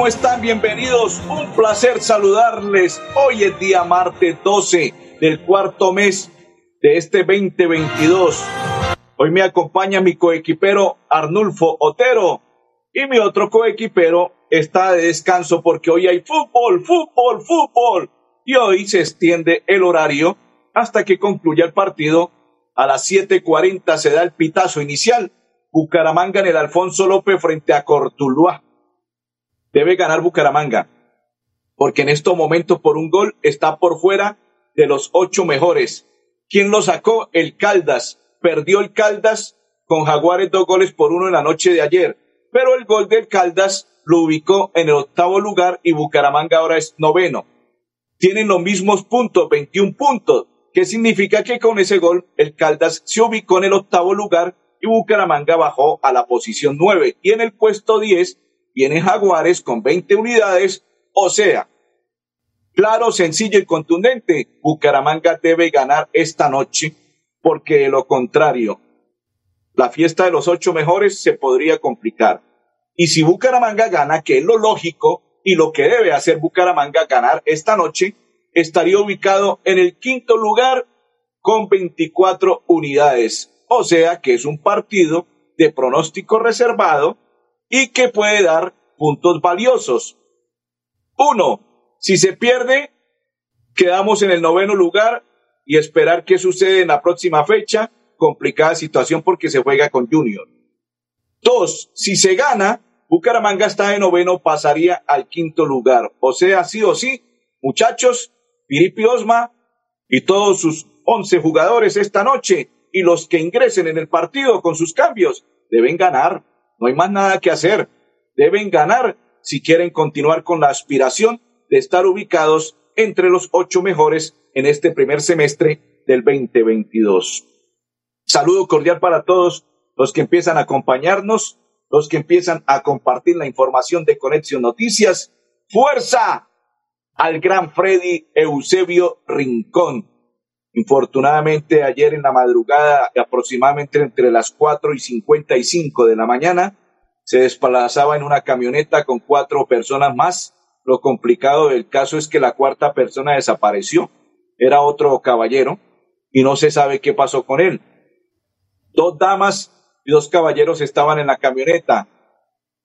¿Cómo están? Bienvenidos. Un placer saludarles. Hoy es día martes 12 del cuarto mes de este 2022. Hoy me acompaña mi coequipero Arnulfo Otero y mi otro coequipero está de descanso porque hoy hay fútbol, fútbol, fútbol. Y hoy se extiende el horario hasta que concluya el partido. A las 7.40 se da el pitazo inicial. Bucaramanga en el Alfonso López frente a Cortuluá debe ganar Bucaramanga, porque en estos momentos por un gol está por fuera de los ocho mejores. ¿Quién lo sacó? El Caldas. Perdió el Caldas con Jaguares dos goles por uno en la noche de ayer, pero el gol del Caldas lo ubicó en el octavo lugar y Bucaramanga ahora es noveno. Tienen los mismos puntos, 21 puntos, que significa que con ese gol el Caldas se ubicó en el octavo lugar y Bucaramanga bajó a la posición nueve y en el puesto 10 vienen Jaguares con 20 unidades, o sea, claro, sencillo y contundente, Bucaramanga debe ganar esta noche, porque de lo contrario, la fiesta de los ocho mejores se podría complicar. Y si Bucaramanga gana, que es lo lógico y lo que debe hacer Bucaramanga ganar esta noche, estaría ubicado en el quinto lugar con 24 unidades. O sea que es un partido de pronóstico reservado y que puede dar puntos valiosos. Uno, si se pierde, quedamos en el noveno lugar y esperar qué sucede en la próxima fecha. Complicada situación porque se juega con Junior. Dos, si se gana, Bucaramanga está en noveno, pasaría al quinto lugar. O sea, sí o sí, muchachos, Piripi Osma y todos sus once jugadores esta noche y los que ingresen en el partido con sus cambios deben ganar. No hay más nada que hacer. Deben ganar si quieren continuar con la aspiración de estar ubicados entre los ocho mejores en este primer semestre del 2022. Saludo cordial para todos los que empiezan a acompañarnos, los que empiezan a compartir la información de Conexión Noticias. ¡Fuerza! Al gran Freddy Eusebio Rincón. Infortunadamente, ayer en la madrugada, aproximadamente entre las 4 y 55 de la mañana, se desplazaba en una camioneta con cuatro personas más. Lo complicado del caso es que la cuarta persona desapareció. Era otro caballero y no se sabe qué pasó con él. Dos damas y dos caballeros estaban en la camioneta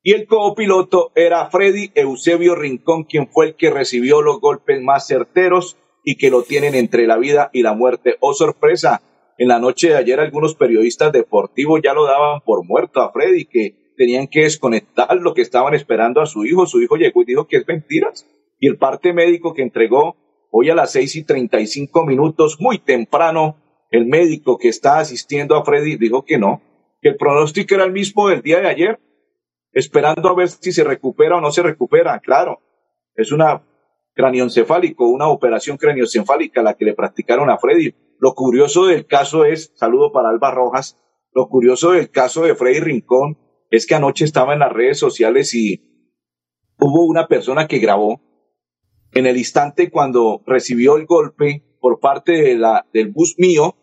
y el copiloto era Freddy Eusebio Rincón, quien fue el que recibió los golpes más certeros y que lo tienen entre la vida y la muerte. Oh, sorpresa, en la noche de ayer algunos periodistas deportivos ya lo daban por muerto a Freddy, que tenían que desconectar lo que estaban esperando a su hijo. Su hijo llegó y dijo que es mentiras. Y el parte médico que entregó hoy a las seis y treinta y cinco minutos, muy temprano, el médico que está asistiendo a Freddy dijo que no, que el pronóstico era el mismo del día de ayer, esperando a ver si se recupera o no se recupera. Claro, es una cranioencefálico, una operación cranioencefálica la que le practicaron a Freddy. Lo curioso del caso es, saludo para Alba Rojas, lo curioso del caso de Freddy Rincón es que anoche estaba en las redes sociales y hubo una persona que grabó en el instante cuando recibió el golpe por parte de la, del bus mío,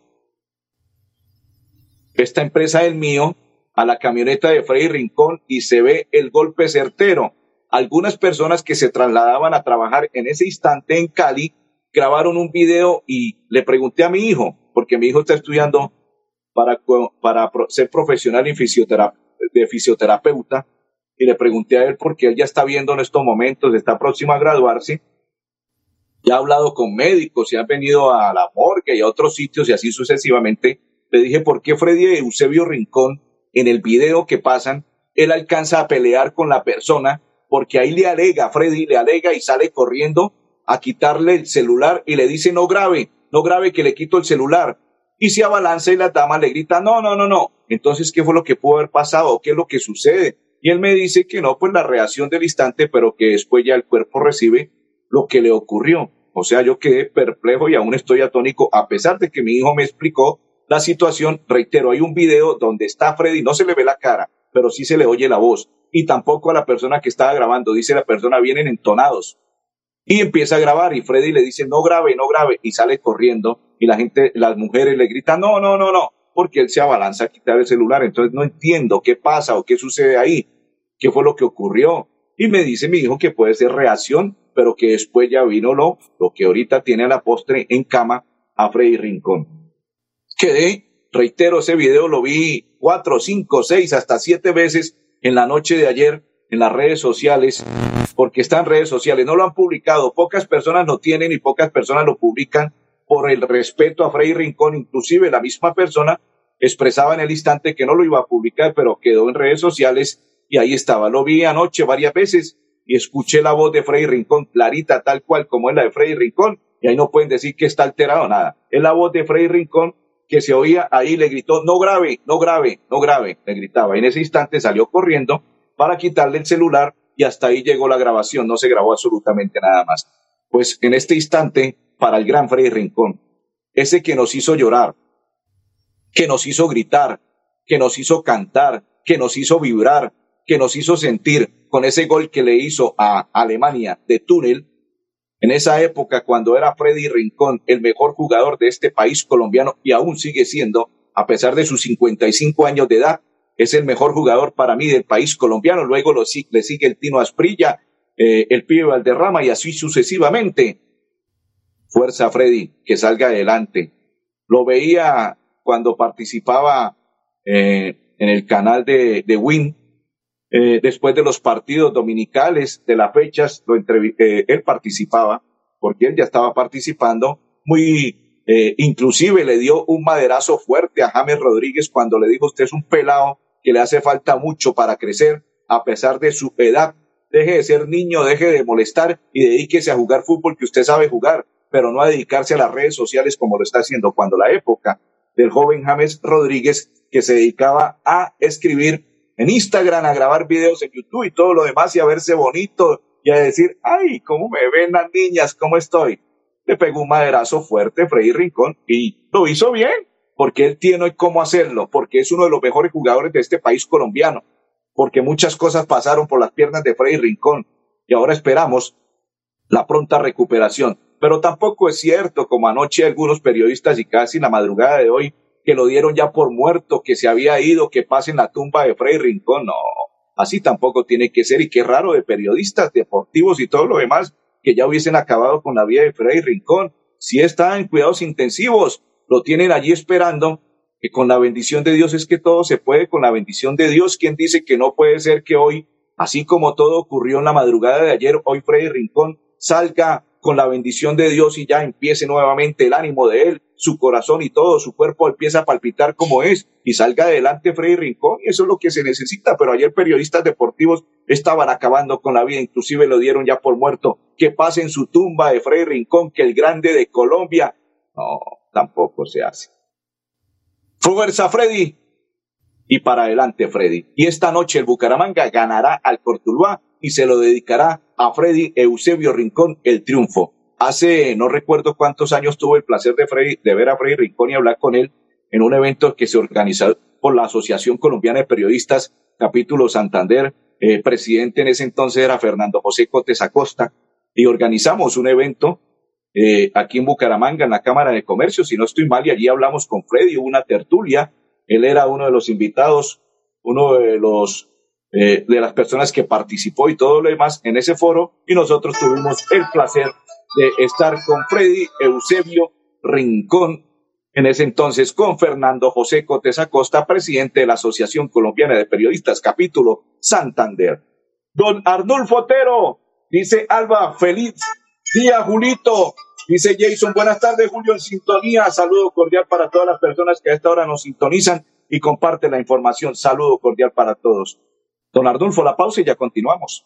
esta empresa del mío, a la camioneta de Freddy Rincón y se ve el golpe certero algunas personas que se trasladaban a trabajar en ese instante en Cali grabaron un video y le pregunté a mi hijo, porque mi hijo está estudiando para, para ser profesional de fisioterapeuta, y le pregunté a él porque él ya está viendo en estos momentos, está próximo a graduarse, ya ha hablado con médicos, y ha venido a la morgue y a otros sitios y así sucesivamente. Le dije, ¿por qué Freddy Eusebio Rincón, en el video que pasan, él alcanza a pelear con la persona porque ahí le alega, Freddy le alega y sale corriendo a quitarle el celular y le dice no grave, no grave que le quito el celular. Y se abalanza y la dama le grita no, no, no, no. Entonces, ¿qué fue lo que pudo haber pasado? ¿Qué es lo que sucede? Y él me dice que no, pues la reacción del instante, pero que después ya el cuerpo recibe lo que le ocurrió. O sea, yo quedé perplejo y aún estoy atónico, a pesar de que mi hijo me explicó la situación. Reitero, hay un video donde está Freddy, no se le ve la cara, pero sí se le oye la voz. Y tampoco a la persona que estaba grabando, dice la persona, vienen entonados. Y empieza a grabar y Freddy le dice, no grabe, no grabe, y sale corriendo y la gente, las mujeres le gritan, no, no, no, no, porque él se abalanza a quitar el celular. Entonces no entiendo qué pasa o qué sucede ahí, qué fue lo que ocurrió. Y me dice mi hijo que puede ser reacción, pero que después ya vino lo, lo que ahorita tiene a la postre en cama a Freddy Rincón. Quedé, reitero, ese video lo vi cuatro, cinco, seis, hasta siete veces en la noche de ayer en las redes sociales, porque está en redes sociales, no lo han publicado, pocas personas lo tienen y pocas personas lo publican por el respeto a Freddy Rincón, inclusive la misma persona expresaba en el instante que no lo iba a publicar, pero quedó en redes sociales y ahí estaba. Lo vi anoche varias veces y escuché la voz de Freddy Rincón clarita, tal cual como es la de Freddy Rincón, y ahí no pueden decir que está alterado nada. Es la voz de Freddy Rincón que se oía ahí, le gritó, no grave, no grave, no grave, le gritaba. En ese instante salió corriendo para quitarle el celular y hasta ahí llegó la grabación, no se grabó absolutamente nada más. Pues en este instante, para el gran Freddy Rincón, ese que nos hizo llorar, que nos hizo gritar, que nos hizo cantar, que nos hizo vibrar, que nos hizo sentir con ese gol que le hizo a Alemania de túnel, en esa época cuando era Freddy Rincón el mejor jugador de este país colombiano y aún sigue siendo, a pesar de sus 55 años de edad, es el mejor jugador para mí del país colombiano. Luego lo, le sigue el Tino Asprilla, eh, el Pibe Valderrama y así sucesivamente. Fuerza Freddy, que salga adelante. Lo veía cuando participaba eh, en el canal de, de Win, eh, después de los partidos dominicales de las fechas, lo eh, él participaba, porque él ya estaba participando, muy eh, inclusive le dio un maderazo fuerte a James Rodríguez cuando le dijo, usted es un pelado que le hace falta mucho para crecer, a pesar de su edad. Deje de ser niño, deje de molestar y dedíquese a jugar fútbol que usted sabe jugar, pero no a dedicarse a las redes sociales como lo está haciendo cuando la época del joven James Rodríguez que se dedicaba a escribir en Instagram, a grabar videos en YouTube y todo lo demás y a verse bonito y a decir, ay, cómo me ven las niñas, cómo estoy. Le pegó un maderazo fuerte Freddy Rincón y lo hizo bien, porque él tiene cómo hacerlo, porque es uno de los mejores jugadores de este país colombiano, porque muchas cosas pasaron por las piernas de Freddy Rincón y ahora esperamos la pronta recuperación. Pero tampoco es cierto, como anoche algunos periodistas y casi la madrugada de hoy que lo dieron ya por muerto, que se había ido, que pase en la tumba de Freddy Rincón. No, así tampoco tiene que ser. Y qué raro de periodistas deportivos y todo lo demás que ya hubiesen acabado con la vida de Freddy Rincón. Si está en cuidados intensivos, lo tienen allí esperando, que con la bendición de Dios es que todo se puede, con la bendición de Dios, ¿quién dice que no puede ser que hoy, así como todo ocurrió en la madrugada de ayer, hoy Freddy Rincón salga con la bendición de Dios y ya empiece nuevamente el ánimo de él, su corazón y todo, su cuerpo empieza a palpitar como es y salga adelante Freddy Rincón y eso es lo que se necesita. Pero ayer periodistas deportivos estaban acabando con la vida, inclusive lo dieron ya por muerto. Que pase en su tumba de Freddy Rincón, que el grande de Colombia. No, tampoco se hace. Fuerza Freddy. Y para adelante Freddy. Y esta noche el Bucaramanga ganará al Cortuluá y se lo dedicará a Freddy Eusebio Rincón el triunfo. Hace no recuerdo cuántos años tuve el placer de, de ver a Freddy Rincón y hablar con él en un evento que se organizó por la Asociación Colombiana de Periodistas, capítulo Santander. Eh, presidente en ese entonces era Fernando José Cotes Acosta y organizamos un evento eh, aquí en Bucaramanga, en la Cámara de Comercio, si no estoy mal, y allí hablamos con Freddy, una tertulia, él era uno de los invitados, uno de los eh, de las personas que participó y todo lo demás en ese foro y nosotros tuvimos el placer de estar con Freddy Eusebio Rincón, en ese entonces con Fernando José Cotes Acosta, presidente de la Asociación Colombiana de Periodistas, capítulo Santander. Don Arnulfo Otero, dice Alba, feliz día, Julito. Dice Jason, buenas tardes, Julio, en sintonía. Saludo cordial para todas las personas que a esta hora nos sintonizan y comparten la información. Saludo cordial para todos. Don Arnulfo, la pausa y ya continuamos.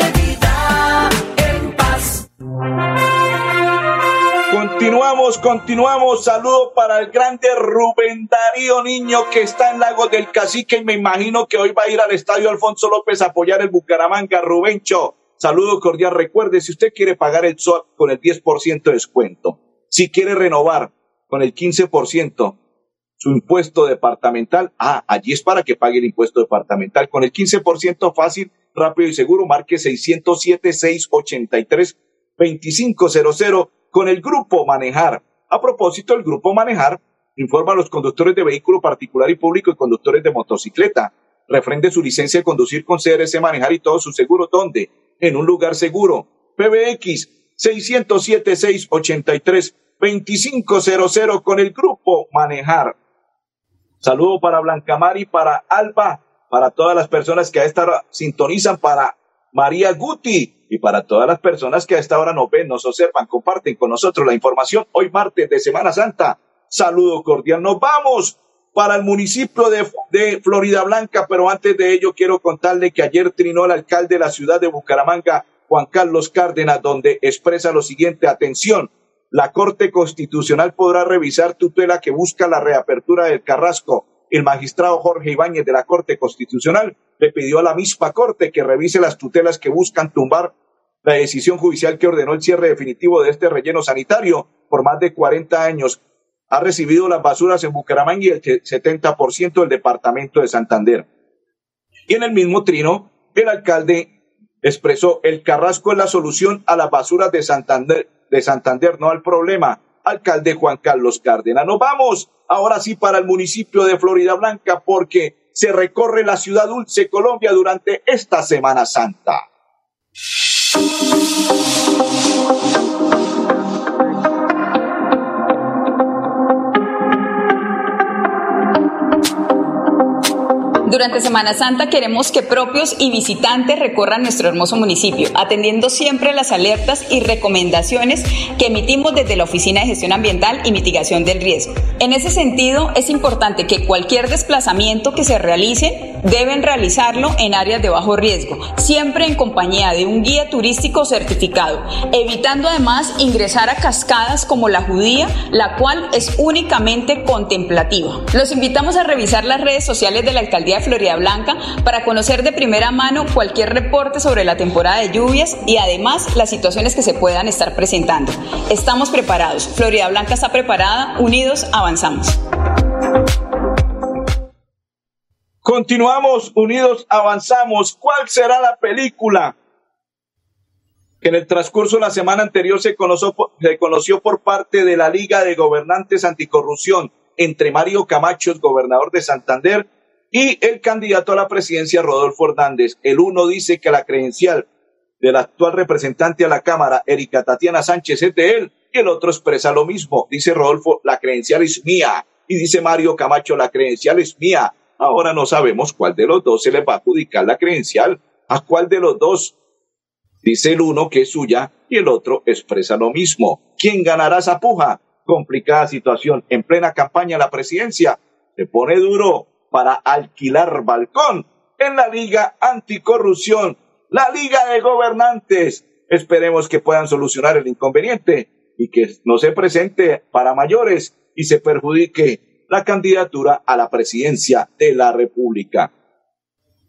Continuamos, continuamos. Saludo para el grande Rubén Darío Niño que está en Lagos del Cacique y me imagino que hoy va a ir al estadio Alfonso López a apoyar el Bucaramanga. Rubencho, saludo cordial. Recuerde, si usted quiere pagar el SOAT con el 10% de descuento, si quiere renovar con el 15%, su impuesto departamental, ah, allí es para que pague el impuesto departamental. Con el 15% fácil, rápido y seguro, marque 607-683-2500 con el Grupo Manejar. A propósito, el Grupo Manejar informa a los conductores de vehículo particular y público y conductores de motocicleta. Refrende su licencia de conducir con CRC Manejar y todo su seguro. ¿Dónde? En un lugar seguro. PBX 607-683-2500 con el Grupo Manejar. Saludo para Blancamar y para Alba, para todas las personas que a esta sintonizan, para María Guti y para todas las personas que a esta hora nos ven, nos observan, comparten con nosotros la información hoy martes de Semana Santa. Saludo cordial. Nos vamos para el municipio de, de Florida Blanca, pero antes de ello quiero contarle que ayer trinó el alcalde de la ciudad de Bucaramanga, Juan Carlos Cárdenas, donde expresa lo siguiente, atención, la Corte Constitucional podrá revisar tutela que busca la reapertura del Carrasco. El magistrado Jorge Ibáñez de la Corte Constitucional le pidió a la misma Corte que revise las tutelas que buscan tumbar la decisión judicial que ordenó el cierre definitivo de este relleno sanitario por más de 40 años. Ha recibido las basuras en Bucaramanga y el 70% del departamento de Santander. Y en el mismo trino, el alcalde expresó el Carrasco es la solución a las basuras de Santander de Santander, no al problema. Alcalde Juan Carlos Cárdenas. Nos vamos ahora sí para el municipio de Florida Blanca porque se recorre la ciudad dulce Colombia durante esta Semana Santa. Durante Semana Santa queremos que propios y visitantes recorran nuestro hermoso municipio, atendiendo siempre las alertas y recomendaciones que emitimos desde la Oficina de Gestión Ambiental y Mitigación del Riesgo. En ese sentido, es importante que cualquier desplazamiento que se realice deben realizarlo en áreas de bajo riesgo, siempre en compañía de un guía turístico certificado, evitando además ingresar a cascadas como la judía, la cual es únicamente contemplativa. Los invitamos a revisar las redes sociales de la Alcaldía de Florida Blanca para conocer de primera mano cualquier reporte sobre la temporada de lluvias y además las situaciones que se puedan estar presentando. Estamos preparados, Florida Blanca está preparada, unidos avanzamos. Continuamos unidos, avanzamos. ¿Cuál será la película? Que en el transcurso de la semana anterior se conoció, por parte de la Liga de Gobernantes Anticorrupción entre Mario Camacho, gobernador de Santander, y el candidato a la presidencia, Rodolfo Hernández. El uno dice que la credencial del actual representante a la Cámara, Erika Tatiana Sánchez, es de él, y el otro expresa lo mismo. Dice Rodolfo, la credencial es mía. Y dice Mario Camacho, la credencial es mía. Ahora no sabemos cuál de los dos se le va a adjudicar la credencial, a cuál de los dos. Dice el uno que es suya y el otro expresa lo mismo. ¿Quién ganará esa puja? Complicada situación. En plena campaña la presidencia se pone duro para alquilar balcón en la Liga Anticorrupción, la Liga de Gobernantes. Esperemos que puedan solucionar el inconveniente y que no se presente para mayores y se perjudique la candidatura a la presidencia de la República.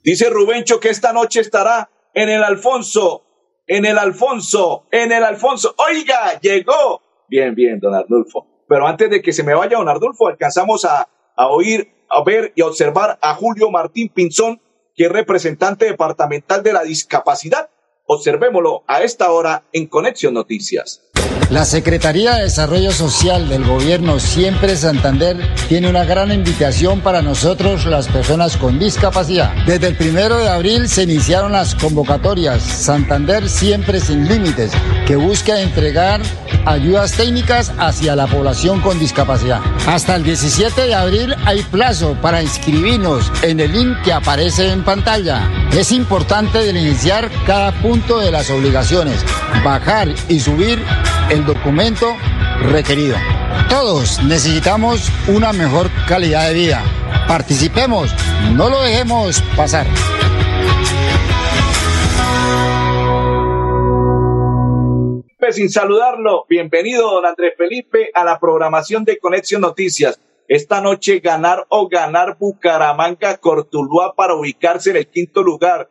Dice Rubencho que esta noche estará en el Alfonso, en el Alfonso, en el Alfonso. Oiga, llegó. Bien, bien, don Arnulfo. Pero antes de que se me vaya don Arnulfo, alcanzamos a, a oír, a ver y a observar a Julio Martín Pinzón, que es representante departamental de la discapacidad. Observémoslo a esta hora en Conexión Noticias. La Secretaría de Desarrollo Social del Gobierno Siempre Santander tiene una gran invitación para nosotros, las personas con discapacidad. Desde el primero de abril se iniciaron las convocatorias Santander Siempre Sin Límites, que busca entregar ayudas técnicas hacia la población con discapacidad. Hasta el 17 de abril hay plazo para inscribirnos en el link que aparece en pantalla. Es importante diligenciar cada punto de las obligaciones, bajar y subir el documento requerido. Todos necesitamos una mejor calidad de vida. Participemos, no lo dejemos pasar. Sin saludarlo, bienvenido don Andrés Felipe a la programación de Conexión Noticias. Esta noche ganar o ganar Bucaramanga Cortuluá para ubicarse en el quinto lugar.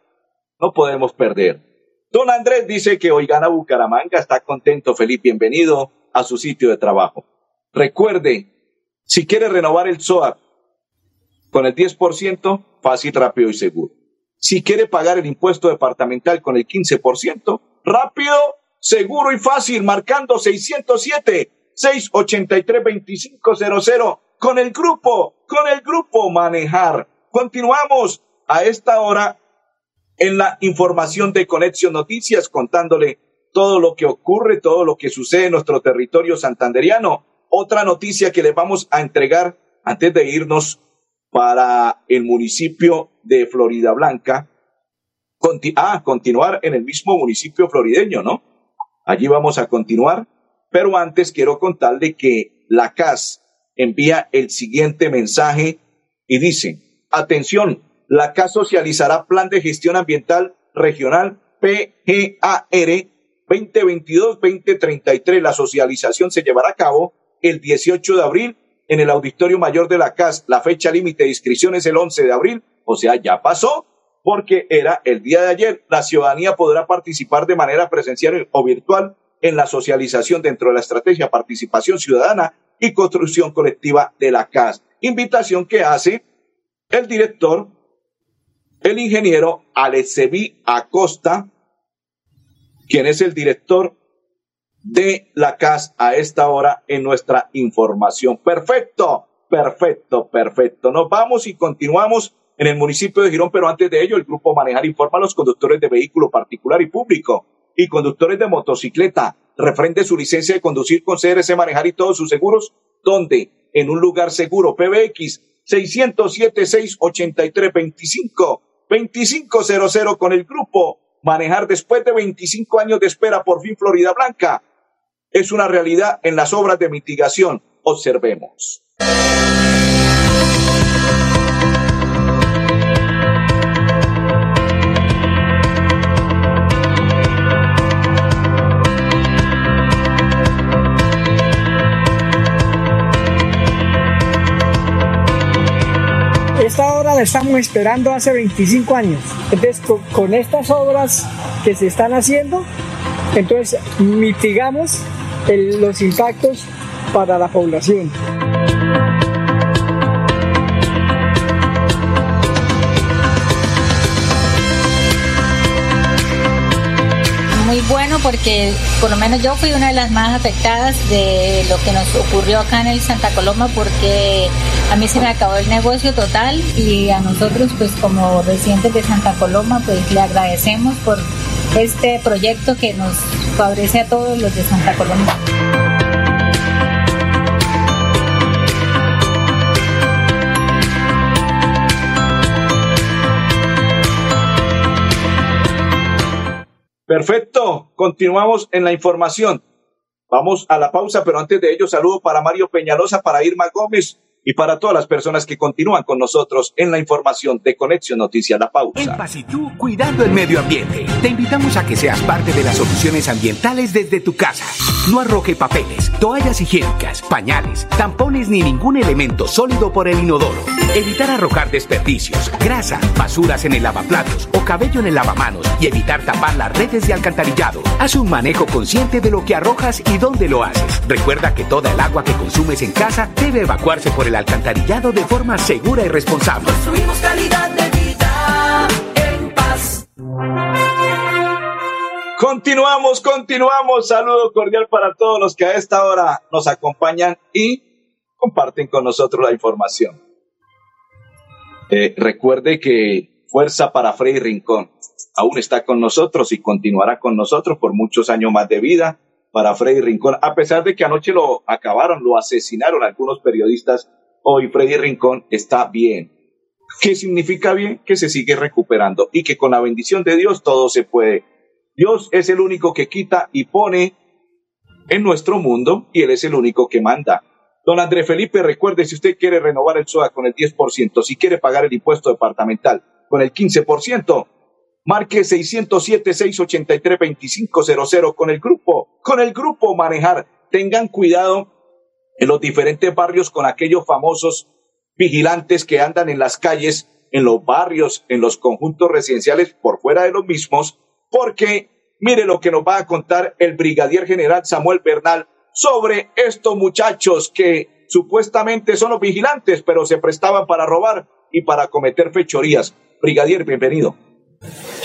No podemos perder. Don Andrés dice que hoy gana Bucaramanga, está contento, feliz, bienvenido a su sitio de trabajo. Recuerde, si quiere renovar el SOAP con el 10%, fácil, rápido y seguro. Si quiere pagar el impuesto departamental con el 15%, rápido, seguro y fácil, marcando 607-683-2500 con el grupo, con el grupo Manejar. Continuamos a esta hora en la información de Conexión Noticias, contándole todo lo que ocurre, todo lo que sucede en nuestro territorio santanderiano. Otra noticia que le vamos a entregar antes de irnos para el municipio de Florida Blanca. ah, continuar en el mismo municipio florideño, ¿no? Allí vamos a continuar, pero antes quiero contarle que la CAS envía el siguiente mensaje y dice, atención, la CAS socializará Plan de Gestión Ambiental Regional PGAR 2022-2033. La socialización se llevará a cabo el 18 de abril en el Auditorio Mayor de la CAS. La fecha límite de inscripción es el 11 de abril, o sea, ya pasó porque era el día de ayer. La ciudadanía podrá participar de manera presencial o virtual en la socialización dentro de la estrategia participación ciudadana y construcción colectiva de la CAS. Invitación que hace el director el ingeniero Alecevi Acosta, quien es el director de la CAS a esta hora en nuestra información. Perfecto, perfecto, perfecto. Nos vamos y continuamos en el municipio de Girón, pero antes de ello, el grupo Manejar informa a los conductores de vehículo particular y público y conductores de motocicleta. Refrende su licencia de conducir con CRC Manejar y todos sus seguros, donde en un lugar seguro, PBX 607 683 25 2500 con el grupo Manejar después de 25 años de espera por fin Florida Blanca. Es una realidad en las obras de mitigación. Observemos. Estamos esperando hace 25 años. Entonces, con, estas obras que se están haciendo, entonces mitigamos los impactos para la población. Bueno porque por lo menos yo fui una de las más afectadas de lo que nos ocurrió acá en el Santa Coloma porque a mí se me acabó el negocio total y a nosotros pues como residentes de Santa Coloma pues le agradecemos por este proyecto que nos favorece a todos los de Santa Coloma. Perfecto, continuamos en la información. Vamos a la pausa, pero antes de ello saludo para Mario Peñalosa, para Irma Gómez, y para todas las personas que continúan con nosotros en la información de Conexión Noticias. La pausa. En Pasitú, cuidando el medio ambiente. Te invitamos a que seas parte de las soluciones ambientales desde tu casa. No arroje papeles, toallas higiénicas, pañales, tampones ni ningún elemento sólido por el inodoro. Evitar arrojar desperdicios, grasa, basuras en el lavaplatos o cabello en el lavamanos y evitar tapar las redes de alcantarillado. Haz un manejo consciente de lo que arrojas y dónde lo haces. Recuerda que toda el agua que consumes en casa debe evacuarse por el alcantarillado de forma segura y responsable. Construimos calidad de vida en paz. Continuamos, continuamos. Saludo cordial para todos los que a esta hora nos acompañan y comparten con nosotros la información. Eh, recuerde que Fuerza para Freddy Rincón aún está con nosotros y continuará con nosotros por muchos años más de vida para Freddy Rincón. A pesar de que anoche lo acabaron, lo asesinaron algunos periodistas, hoy Freddy Rincón está bien. ¿Qué significa bien? Que se sigue recuperando y que con la bendición de Dios todo se puede Dios es el único que quita y pone en nuestro mundo y Él es el único que manda. Don André Felipe, recuerde, si usted quiere renovar el SOA con el 10%, si quiere pagar el impuesto departamental con el 15%, marque 607-683-2500 con el grupo, con el grupo Manejar. Tengan cuidado en los diferentes barrios con aquellos famosos vigilantes que andan en las calles, en los barrios, en los conjuntos residenciales por fuera de los mismos porque mire lo que nos va a contar el brigadier general Samuel Bernal sobre estos muchachos que supuestamente son los vigilantes, pero se prestaban para robar y para cometer fechorías. Brigadier, bienvenido.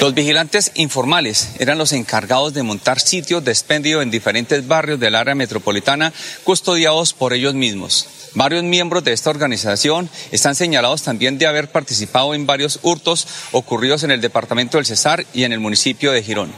Los vigilantes informales eran los encargados de montar sitios de expendio en diferentes barrios del área metropolitana custodiados por ellos mismos. Varios miembros de esta organización están señalados también de haber participado en varios hurtos ocurridos en el departamento del Cesar y en el municipio de Girón.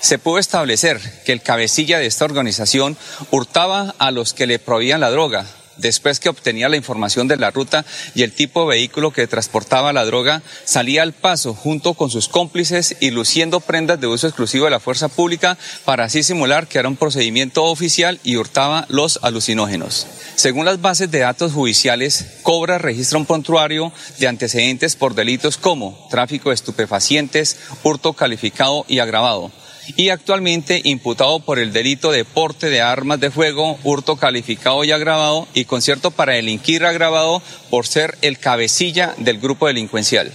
Se pudo establecer que el cabecilla de esta organización hurtaba a los que le proveían la droga, Después que obtenía la información de la ruta y el tipo de vehículo que transportaba la droga, salía al paso junto con sus cómplices y luciendo prendas de uso exclusivo de la fuerza pública para así simular que era un procedimiento oficial y hurtaba los alucinógenos. Según las bases de datos judiciales, Cobra registra un prontuario de antecedentes por delitos como tráfico de estupefacientes, hurto calificado y agravado y actualmente imputado por el delito de porte de armas de fuego, hurto calificado y agravado y concierto para delinquir agravado por ser el cabecilla del grupo delincuencial.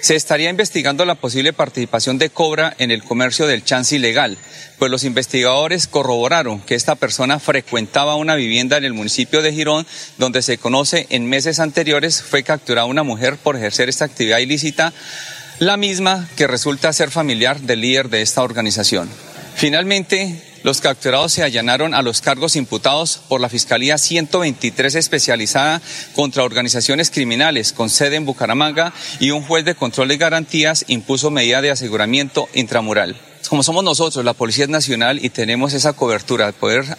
Se estaría investigando la posible participación de Cobra en el comercio del chance ilegal, pues los investigadores corroboraron que esta persona frecuentaba una vivienda en el municipio de Girón, donde se conoce en meses anteriores fue capturada una mujer por ejercer esta actividad ilícita la misma que resulta ser familiar del líder de esta organización. Finalmente, los capturados se allanaron a los cargos imputados por la Fiscalía 123 especializada contra organizaciones criminales con sede en Bucaramanga y un juez de control de garantías impuso medida de aseguramiento intramural. Como somos nosotros, la Policía Nacional, y tenemos esa cobertura de poder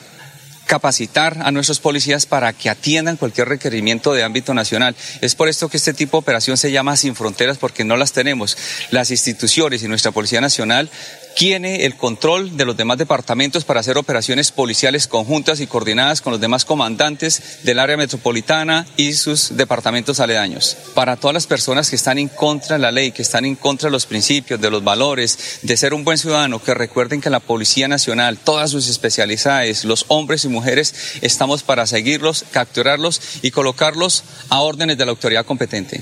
capacitar a nuestros policías para que atiendan cualquier requerimiento de ámbito nacional. Es por esto que este tipo de operación se llama Sin Fronteras porque no las tenemos. Las instituciones y nuestra Policía Nacional tiene el control de los demás departamentos para hacer operaciones policiales conjuntas y coordinadas con los demás comandantes del área metropolitana y sus departamentos aledaños. Para todas las personas que están en contra de la ley, que están en contra de los principios, de los valores, de ser un buen ciudadano, que recuerden que la Policía Nacional, todas sus especialidades, los hombres y mujeres, estamos para seguirlos, capturarlos y colocarlos a órdenes de la autoridad competente.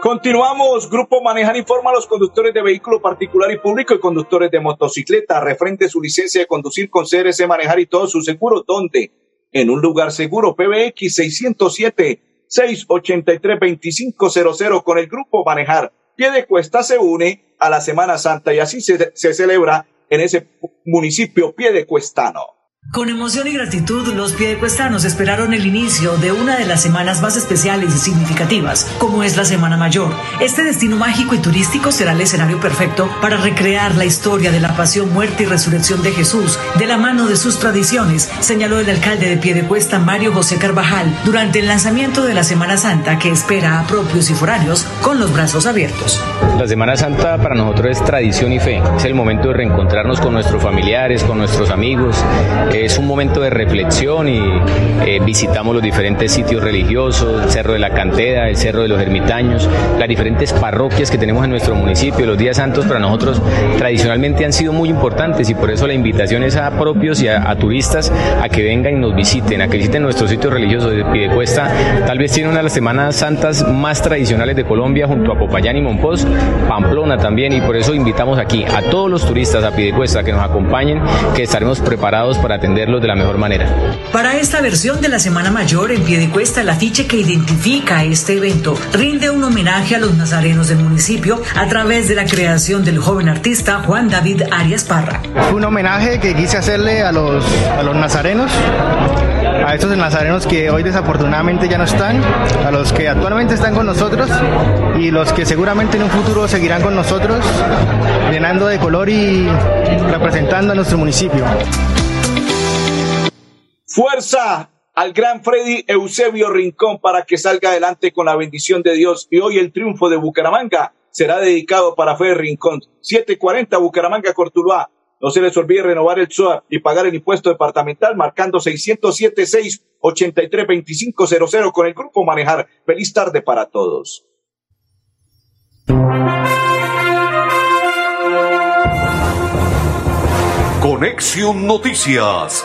Continuamos. Grupo Manejar informa a los conductores de vehículo particular y público y conductores de motocicleta. Refrende su licencia de conducir con CRC Manejar y todos sus seguros. ¿Dónde? En un lugar seguro. PBX 607-683-2500 con el Grupo Manejar. Pie de Cuesta se une a la Semana Santa y así se, se celebra en ese municipio pie de Cuestano. Con emoción y gratitud, los piedecuestanos esperaron el inicio de una de las semanas más especiales y significativas, como es la Semana Mayor. Este destino mágico y turístico será el escenario perfecto para recrear la historia de la pasión, muerte y resurrección de Jesús de la mano de sus tradiciones, señaló el alcalde de Piedecuesta, Mario José Carvajal, durante el lanzamiento de la Semana Santa que espera a propios y foráneos con los brazos abiertos. La Semana Santa para nosotros es tradición y fe. Es el momento de reencontrarnos con nuestros familiares, con nuestros amigos. Es un momento de reflexión y eh, visitamos los diferentes sitios religiosos, el Cerro de la Cantera, el Cerro de los Ermitaños, las diferentes parroquias que tenemos en nuestro municipio. Los días santos para nosotros tradicionalmente han sido muy importantes y por eso la invitación es a propios y a, turistas a que vengan y nos visiten, a que visiten nuestros sitios religiosos de Piedecuesta. Tal vez tiene una de las semanas santas más tradicionales de Colombia junto a Popayán y Monpós, Pamplona también y por eso invitamos aquí a todos los turistas a Piedecuesta que nos acompañen, que estaremos preparados para atenderlos de la mejor manera. Para esta versión de la Semana Mayor en Piedecuesta, el afiche que identifica este evento rinde un homenaje a los nazarenos del municipio a través de la creación del joven artista Juan David Arias Parra. Fue un homenaje que quise hacerle a los, a los nazarenos a estos nazarenos que hoy desafortunadamente ya no están, a los que actualmente están con nosotros y los que seguramente en un futuro seguirán con nosotros, llenando de color y representando a nuestro municipio. Fuerza al gran Freddy Eusebio Rincón para que salga adelante con la bendición de Dios. Y hoy el triunfo de Bucaramanga será dedicado para Freddy Rincón. 740 Bucaramanga Cortuluá. No se les olvide renovar el SOA y pagar el impuesto departamental marcando 607 6 83 2500 con el grupo Manejar. Feliz tarde para todos. Conexión Noticias